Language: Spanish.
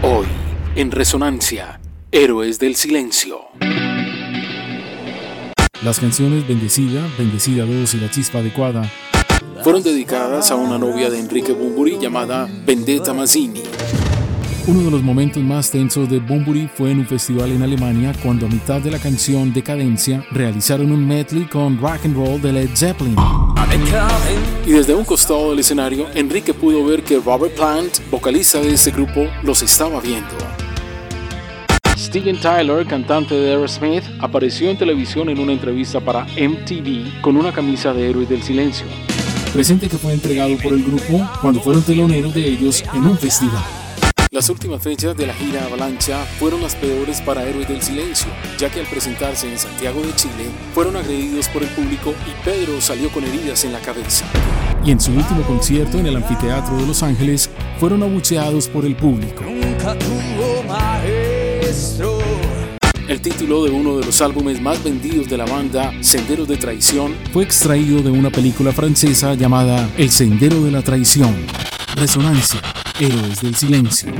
Hoy, en Resonancia, Héroes del Silencio. Las canciones Bendecida, Bendecida 2 y La Chispa Adecuada fueron dedicadas a una novia de Enrique Bumburi llamada Vendetta Mazzini. Uno de los momentos más tensos de Bumburi fue en un festival en Alemania cuando a mitad de la canción Decadencia realizaron un medley con rock and roll de Led Zeppelin. Y desde un costado del escenario, Enrique pudo ver que Robert Plant, vocalista de este grupo, los estaba viendo. Steven Tyler, cantante de Aerosmith, apareció en televisión en una entrevista para MTV con una camisa de Héroes del Silencio. Presente que fue entregado por el grupo cuando fueron teloneros de ellos en un festival. Las últimas fechas de la gira Avalancha fueron las peores para Héroes del Silencio, ya que al presentarse en Santiago de Chile fueron agredidos por el público y Pedro salió con heridas en la cabeza. Y en su último concierto en el Anfiteatro de Los Ángeles fueron abucheados por el público. El título de uno de los álbumes más vendidos de la banda, Senderos de Traición, fue extraído de una película francesa llamada El Sendero de la Traición. Resonancia, Héroes del Silencio.